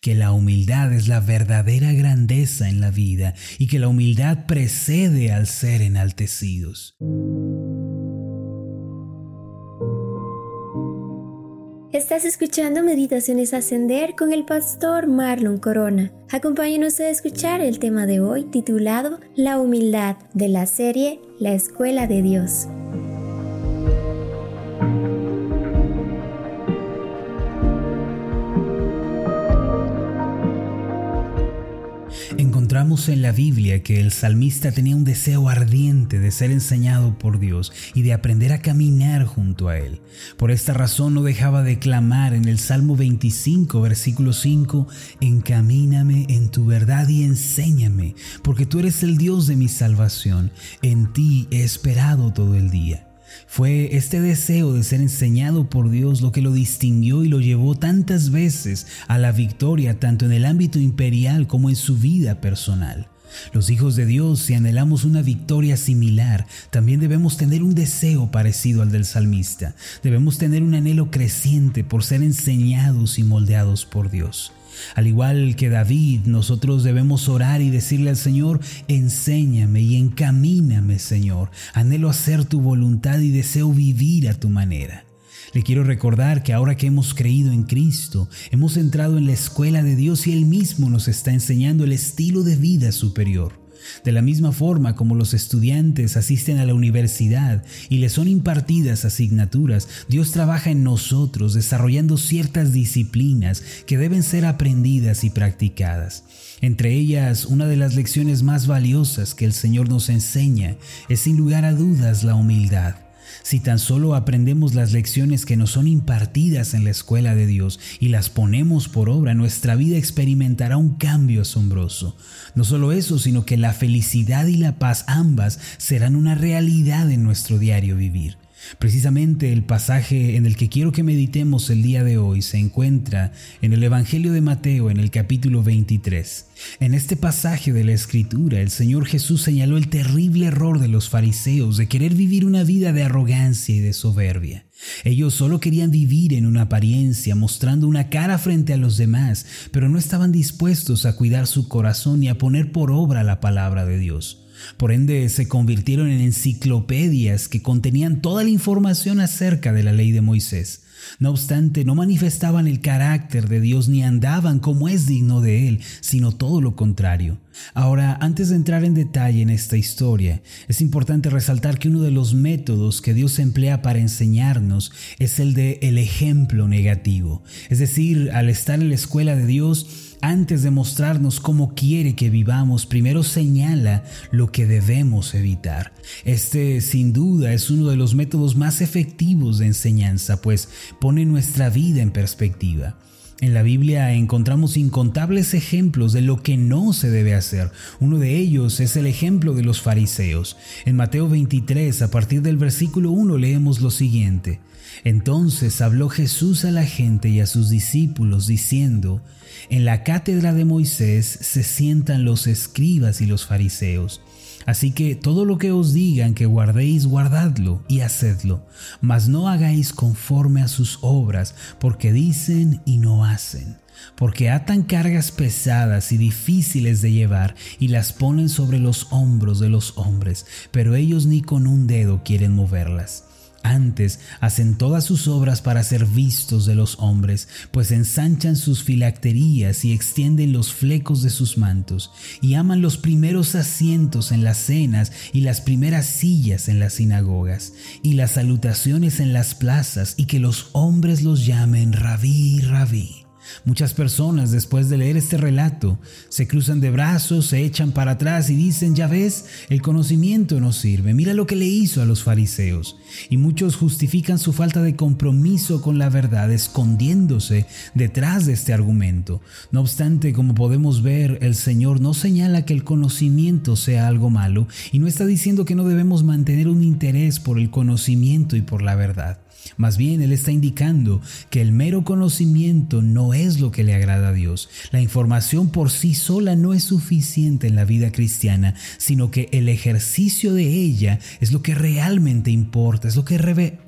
que la humildad es la verdadera grandeza en la vida y que la humildad precede al ser enaltecidos. Estás escuchando Meditaciones Ascender con el pastor Marlon Corona. Acompáñenos a escuchar el tema de hoy titulado La humildad de la serie La Escuela de Dios. En la Biblia que el salmista tenía un deseo ardiente de ser enseñado por Dios y de aprender a caminar junto a Él. Por esta razón no dejaba de clamar en el Salmo 25, versículo 5, Encamíname en tu verdad y enséñame, porque tú eres el Dios de mi salvación. En ti he esperado todo el día. Fue este deseo de ser enseñado por Dios lo que lo distinguió y lo llevó tantas veces a la victoria tanto en el ámbito imperial como en su vida personal. Los hijos de Dios, si anhelamos una victoria similar, también debemos tener un deseo parecido al del salmista. Debemos tener un anhelo creciente por ser enseñados y moldeados por Dios. Al igual que David, nosotros debemos orar y decirle al Señor, enséñame y encamíname, Señor. Anhelo hacer tu voluntad y deseo vivir a tu manera. Le quiero recordar que ahora que hemos creído en Cristo, hemos entrado en la escuela de Dios y Él mismo nos está enseñando el estilo de vida superior. De la misma forma como los estudiantes asisten a la universidad y les son impartidas asignaturas, Dios trabaja en nosotros desarrollando ciertas disciplinas que deben ser aprendidas y practicadas. Entre ellas, una de las lecciones más valiosas que el Señor nos enseña es sin lugar a dudas la humildad. Si tan solo aprendemos las lecciones que nos son impartidas en la escuela de Dios y las ponemos por obra, nuestra vida experimentará un cambio asombroso. No solo eso, sino que la felicidad y la paz ambas serán una realidad en nuestro diario vivir. Precisamente el pasaje en el que quiero que meditemos el día de hoy se encuentra en el Evangelio de Mateo en el capítulo 23. En este pasaje de la Escritura el Señor Jesús señaló el terrible error de los fariseos de querer vivir una vida de arrogancia y de soberbia. Ellos solo querían vivir en una apariencia, mostrando una cara frente a los demás, pero no estaban dispuestos a cuidar su corazón y a poner por obra la palabra de Dios. Por ende, se convirtieron en enciclopedias que contenían toda la información acerca de la ley de Moisés. No obstante, no manifestaban el carácter de Dios ni andaban como es digno de Él, sino todo lo contrario. Ahora, antes de entrar en detalle en esta historia, es importante resaltar que uno de los métodos que Dios emplea para enseñarnos es el de el ejemplo negativo. Es decir, al estar en la escuela de Dios, antes de mostrarnos cómo quiere que vivamos, primero señala lo que debemos evitar. Este sin duda es uno de los métodos más efectivos de enseñanza, pues pone nuestra vida en perspectiva. En la Biblia encontramos incontables ejemplos de lo que no se debe hacer. Uno de ellos es el ejemplo de los fariseos. En Mateo 23, a partir del versículo 1, leemos lo siguiente. Entonces habló Jesús a la gente y a sus discípulos, diciendo, En la cátedra de Moisés se sientan los escribas y los fariseos. Así que todo lo que os digan que guardéis, guardadlo y hacedlo, mas no hagáis conforme a sus obras, porque dicen y no hacen. Porque atan cargas pesadas y difíciles de llevar y las ponen sobre los hombros de los hombres, pero ellos ni con un dedo quieren moverlas. Antes hacen todas sus obras para ser vistos de los hombres, pues ensanchan sus filacterías y extienden los flecos de sus mantos, y aman los primeros asientos en las cenas y las primeras sillas en las sinagogas, y las salutaciones en las plazas, y que los hombres los llamen rabí, rabí. Muchas personas después de leer este relato se cruzan de brazos, se echan para atrás y dicen, ya ves, el conocimiento no sirve, mira lo que le hizo a los fariseos. Y muchos justifican su falta de compromiso con la verdad escondiéndose detrás de este argumento. No obstante, como podemos ver, el Señor no señala que el conocimiento sea algo malo y no está diciendo que no debemos mantener un interés por el conocimiento y por la verdad. Más bien, Él está indicando que el mero conocimiento no es lo que le agrada a Dios. La información por sí sola no es suficiente en la vida cristiana, sino que el ejercicio de ella es lo que realmente importa, es lo que,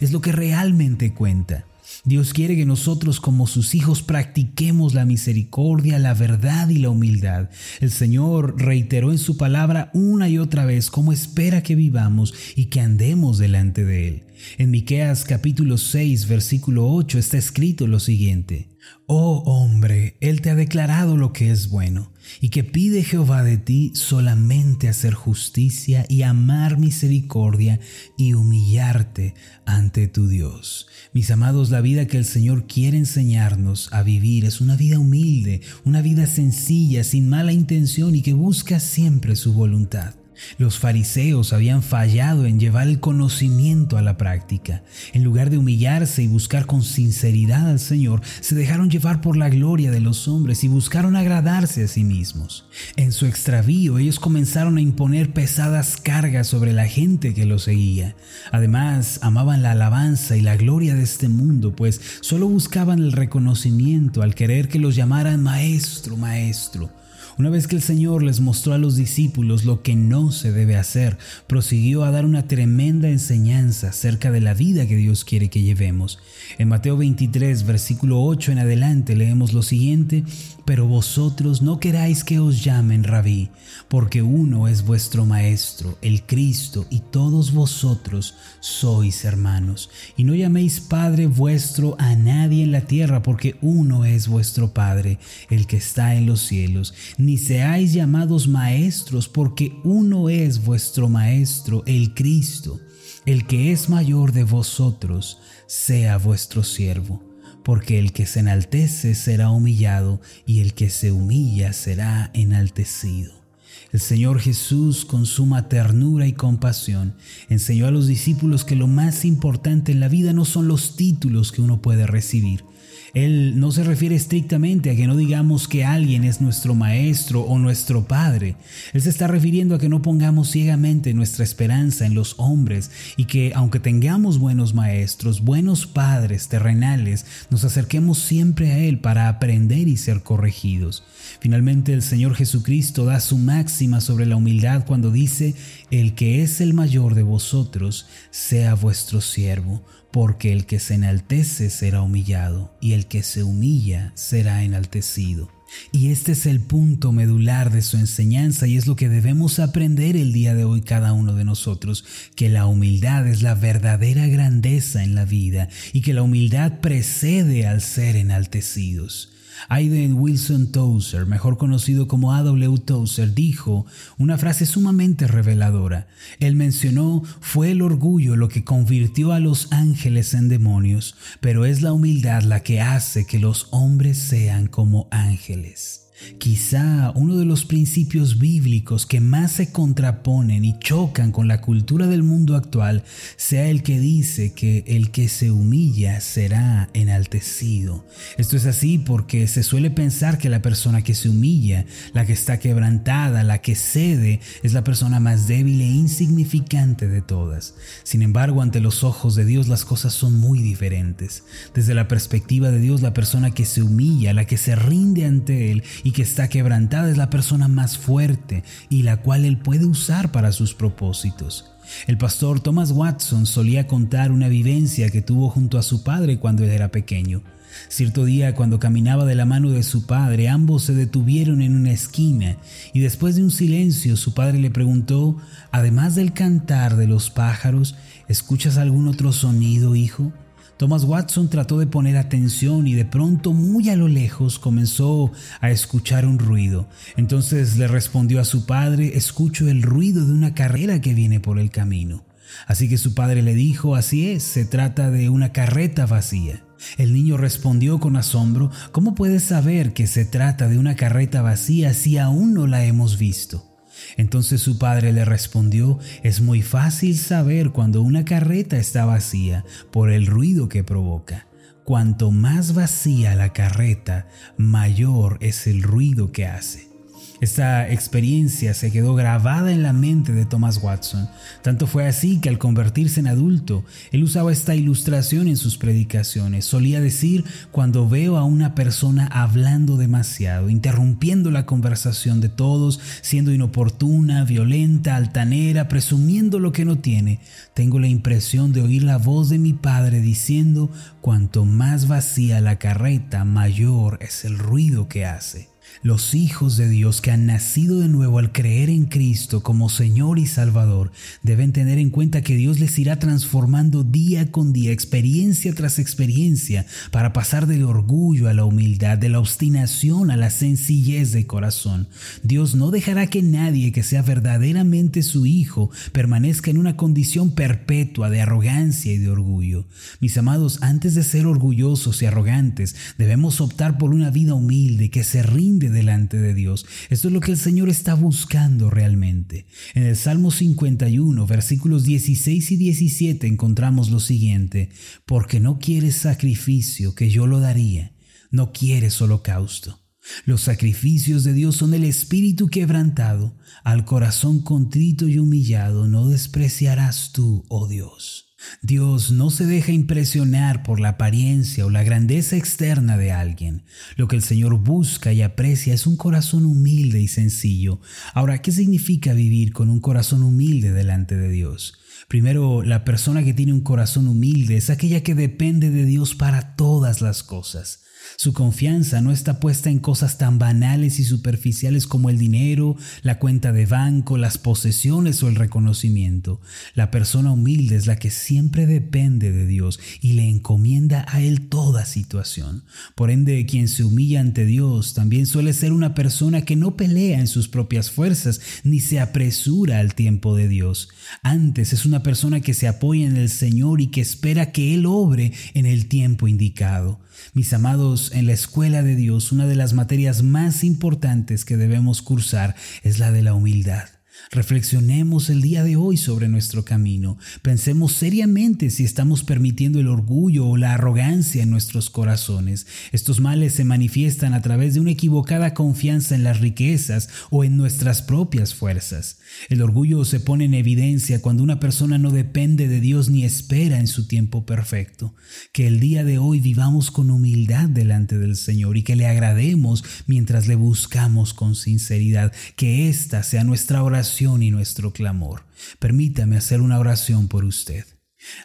es lo que realmente cuenta. Dios quiere que nosotros como sus hijos practiquemos la misericordia, la verdad y la humildad. El Señor reiteró en su palabra una y otra vez cómo espera que vivamos y que andemos delante de Él. En Miqueas capítulo 6 versículo 8 está escrito lo siguiente: Oh hombre, Él te ha declarado lo que es bueno, y que pide Jehová de ti solamente hacer justicia y amar misericordia y humillarte ante tu Dios. Mis amados, la vida que el Señor quiere enseñarnos a vivir es una vida humilde, una vida sencilla, sin mala intención y que busca siempre su voluntad. Los fariseos habían fallado en llevar el conocimiento a la práctica. En lugar de humillarse y buscar con sinceridad al Señor, se dejaron llevar por la gloria de los hombres y buscaron agradarse a sí mismos. En su extravío, ellos comenzaron a imponer pesadas cargas sobre la gente que los seguía. Además, amaban la alabanza y la gloria de este mundo, pues solo buscaban el reconocimiento al querer que los llamaran maestro, maestro. Una vez que el Señor les mostró a los discípulos lo que no se debe hacer, prosiguió a dar una tremenda enseñanza acerca de la vida que Dios quiere que llevemos. En Mateo 23, versículo 8 en adelante leemos lo siguiente, pero vosotros no queráis que os llamen rabí, porque uno es vuestro Maestro, el Cristo, y todos vosotros sois hermanos. Y no llaméis Padre vuestro a nadie en la tierra, porque uno es vuestro Padre, el que está en los cielos ni seáis llamados maestros, porque uno es vuestro Maestro, el Cristo. El que es mayor de vosotros, sea vuestro siervo, porque el que se enaltece será humillado, y el que se humilla será enaltecido. El Señor Jesús, con suma ternura y compasión, enseñó a los discípulos que lo más importante en la vida no son los títulos que uno puede recibir, él no se refiere estrictamente a que no digamos que alguien es nuestro maestro o nuestro padre. Él se está refiriendo a que no pongamos ciegamente nuestra esperanza en los hombres y que aunque tengamos buenos maestros, buenos padres terrenales, nos acerquemos siempre a Él para aprender y ser corregidos. Finalmente el Señor Jesucristo da su máxima sobre la humildad cuando dice, el que es el mayor de vosotros, sea vuestro siervo porque el que se enaltece será humillado y el que se humilla será enaltecido. Y este es el punto medular de su enseñanza y es lo que debemos aprender el día de hoy cada uno de nosotros, que la humildad es la verdadera grandeza en la vida y que la humildad precede al ser enaltecidos. Aiden Wilson Tozer, mejor conocido como A.W. Tozer, dijo una frase sumamente reveladora. Él mencionó, fue el orgullo lo que convirtió a los ángeles en demonios, pero es la humildad la que hace que los hombres sean como ángeles. Quizá uno de los principios bíblicos que más se contraponen y chocan con la cultura del mundo actual sea el que dice que el que se humilla será enaltecido. Esto es así porque se suele pensar que la persona que se humilla, la que está quebrantada, la que cede, es la persona más débil e insignificante de todas. Sin embargo, ante los ojos de Dios las cosas son muy diferentes. Desde la perspectiva de Dios, la persona que se humilla, la que se rinde ante Él y que está quebrantada es la persona más fuerte y la cual él puede usar para sus propósitos. El pastor Thomas Watson solía contar una vivencia que tuvo junto a su padre cuando él era pequeño. Cierto día, cuando caminaba de la mano de su padre, ambos se detuvieron en una esquina y después de un silencio su padre le preguntó, además del cantar de los pájaros, ¿escuchas algún otro sonido, hijo? Thomas Watson trató de poner atención y de pronto muy a lo lejos comenzó a escuchar un ruido. Entonces le respondió a su padre, escucho el ruido de una carrera que viene por el camino. Así que su padre le dijo, así es, se trata de una carreta vacía. El niño respondió con asombro, ¿cómo puedes saber que se trata de una carreta vacía si aún no la hemos visto? Entonces su padre le respondió, es muy fácil saber cuando una carreta está vacía por el ruido que provoca. Cuanto más vacía la carreta, mayor es el ruido que hace. Esta experiencia se quedó grabada en la mente de Thomas Watson. Tanto fue así que al convertirse en adulto, él usaba esta ilustración en sus predicaciones. Solía decir, cuando veo a una persona hablando demasiado, interrumpiendo la conversación de todos, siendo inoportuna, violenta, altanera, presumiendo lo que no tiene, tengo la impresión de oír la voz de mi padre diciendo, cuanto más vacía la carreta, mayor es el ruido que hace. Los hijos de Dios que han nacido de nuevo al creer en Cristo como Señor y Salvador deben tener en cuenta que Dios les irá transformando día con día, experiencia tras experiencia, para pasar del orgullo a la humildad, de la obstinación a la sencillez de corazón. Dios no dejará que nadie que sea verdaderamente su hijo permanezca en una condición perpetua de arrogancia y de orgullo. Mis amados, antes de ser orgullosos y arrogantes, debemos optar por una vida humilde que se rinde delante de Dios. Esto es lo que el Señor está buscando realmente. En el Salmo 51, versículos 16 y 17 encontramos lo siguiente, porque no quieres sacrificio que yo lo daría, no quieres holocausto. Los sacrificios de Dios son el espíritu quebrantado, al corazón contrito y humillado no despreciarás tú, oh Dios. Dios no se deja impresionar por la apariencia o la grandeza externa de alguien. Lo que el Señor busca y aprecia es un corazón humilde y sencillo. Ahora, ¿qué significa vivir con un corazón humilde delante de Dios? Primero, la persona que tiene un corazón humilde es aquella que depende de Dios para todas las cosas. Su confianza no está puesta en cosas tan banales y superficiales como el dinero, la cuenta de banco, las posesiones o el reconocimiento. La persona humilde es la que siempre depende de Dios y le encomienda a Él toda situación. Por ende, quien se humilla ante Dios también suele ser una persona que no pelea en sus propias fuerzas ni se apresura al tiempo de Dios. Antes es una persona que se apoya en el Señor y que espera que Él obre en el tiempo indicado. Mis amados, en la escuela de Dios una de las materias más importantes que debemos cursar es la de la humildad. Reflexionemos el día de hoy sobre nuestro camino. Pensemos seriamente si estamos permitiendo el orgullo o la arrogancia en nuestros corazones. Estos males se manifiestan a través de una equivocada confianza en las riquezas o en nuestras propias fuerzas. El orgullo se pone en evidencia cuando una persona no depende de Dios ni espera en su tiempo perfecto. Que el día de hoy vivamos con humildad delante del Señor y que le agrademos mientras le buscamos con sinceridad. Que esta sea nuestra oración y nuestro clamor. Permítame hacer una oración por usted.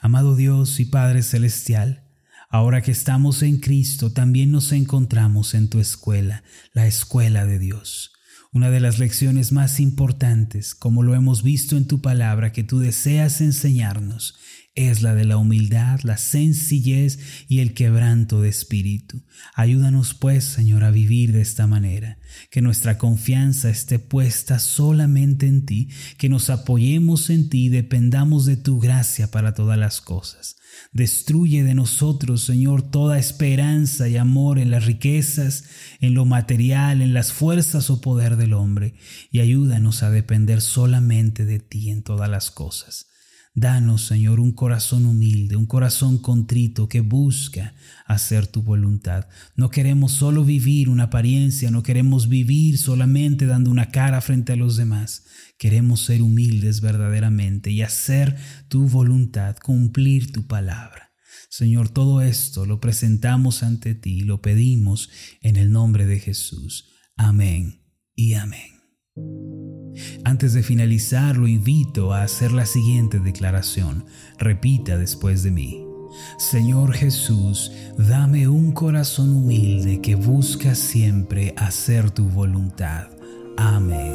Amado Dios y Padre Celestial, ahora que estamos en Cristo, también nos encontramos en tu escuela, la escuela de Dios. Una de las lecciones más importantes, como lo hemos visto en tu palabra, que tú deseas enseñarnos, es la de la humildad, la sencillez y el quebranto de espíritu. Ayúdanos pues, Señor, a vivir de esta manera, que nuestra confianza esté puesta solamente en ti, que nos apoyemos en ti y dependamos de tu gracia para todas las cosas. Destruye de nosotros, Señor, toda esperanza y amor en las riquezas, en lo material, en las fuerzas o poder del hombre, y ayúdanos a depender solamente de ti en todas las cosas. Danos, Señor, un corazón humilde, un corazón contrito que busca hacer tu voluntad. No queremos solo vivir una apariencia, no queremos vivir solamente dando una cara frente a los demás. Queremos ser humildes verdaderamente y hacer tu voluntad, cumplir tu palabra. Señor, todo esto lo presentamos ante ti lo pedimos en el nombre de Jesús. Amén y amén. Antes de finalizar, lo invito a hacer la siguiente declaración. Repita después de mí. Señor Jesús, dame un corazón humilde que busca siempre hacer tu voluntad. Amén.